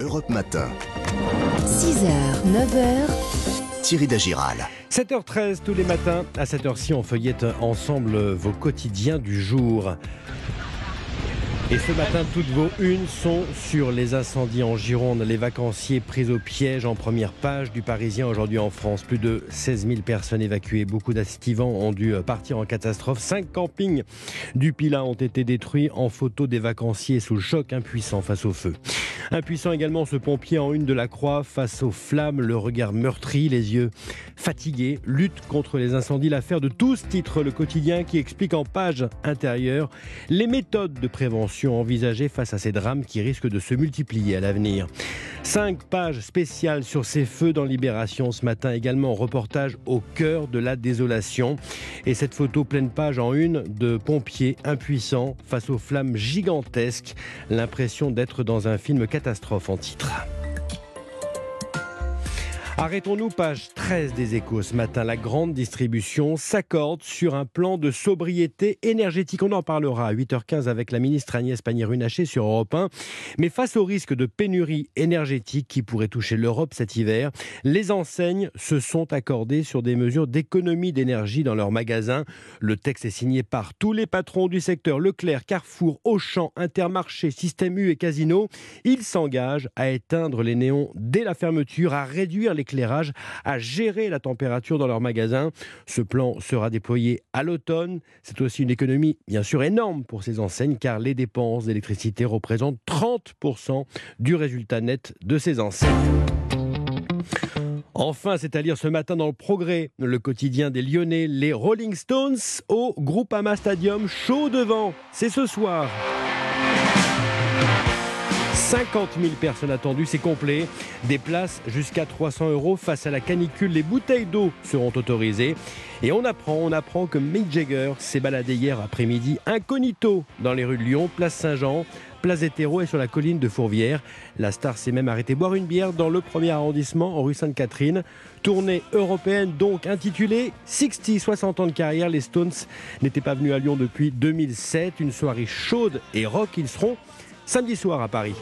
Europe Matin. 6h, 9h, Thierry Dagiral. 7h13 tous les matins, à cette heure-ci, on feuillette ensemble vos quotidiens du jour. Et ce matin, toutes vos unes sont sur les incendies en Gironde, les vacanciers pris au piège en première page du Parisien aujourd'hui en France. Plus de 16 000 personnes évacuées, beaucoup d'estivants ont dû partir en catastrophe. Cinq campings du Pilat ont été détruits en photo des vacanciers sous le choc impuissant face au feu. Impuissant également ce pompier en une de la croix face aux flammes, le regard meurtri, les yeux fatigués, lutte contre les incendies, l'affaire de tous titre le quotidien qui explique en page intérieure les méthodes de prévention envisagées face à ces drames qui risquent de se multiplier à l'avenir. Cinq pages spéciales sur ces feux dans Libération ce matin, également reportage au cœur de la désolation. Et cette photo pleine page en une de pompiers impuissants face aux flammes gigantesques, l'impression d'être dans un film catastrophe en titre. Arrêtons-nous, page 13 des échos ce matin. La grande distribution s'accorde sur un plan de sobriété énergétique. On en parlera à 8h15 avec la ministre Agnès Pannier-Runacher sur Europe 1. Mais face au risque de pénurie énergétique qui pourrait toucher l'Europe cet hiver, les enseignes se sont accordées sur des mesures d'économie d'énergie dans leurs magasins. Le texte est signé par tous les patrons du secteur Leclerc, Carrefour, Auchan, Intermarché, Système U et Casino. Ils s'engagent à éteindre les néons dès la fermeture, à réduire les éclairage, à gérer la température dans leur magasin. Ce plan sera déployé à l'automne. C'est aussi une économie bien sûr énorme pour ces enseignes car les dépenses d'électricité représentent 30% du résultat net de ces enseignes. Enfin, c'est à lire ce matin dans le Progrès, le quotidien des Lyonnais, les Rolling Stones au Groupama Stadium, chaud devant. C'est ce soir. 50 000 personnes attendues, c'est complet. Des places jusqu'à 300 euros face à la canicule. Les bouteilles d'eau seront autorisées. Et on apprend, on apprend que Mick Jagger s'est baladé hier après-midi incognito dans les rues de Lyon, place Saint-Jean, place Hétéro et sur la colline de Fourvière. La star s'est même arrêtée boire une bière dans le premier arrondissement, en rue Sainte-Catherine. Tournée européenne donc intitulée 60, 60 ans de carrière. Les Stones n'étaient pas venus à Lyon depuis 2007. Une soirée chaude et rock. Ils seront samedi soir à Paris.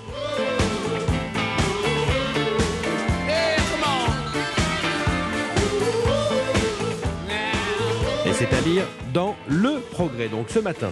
Et c'est à lire dans Le Progrès, donc ce matin.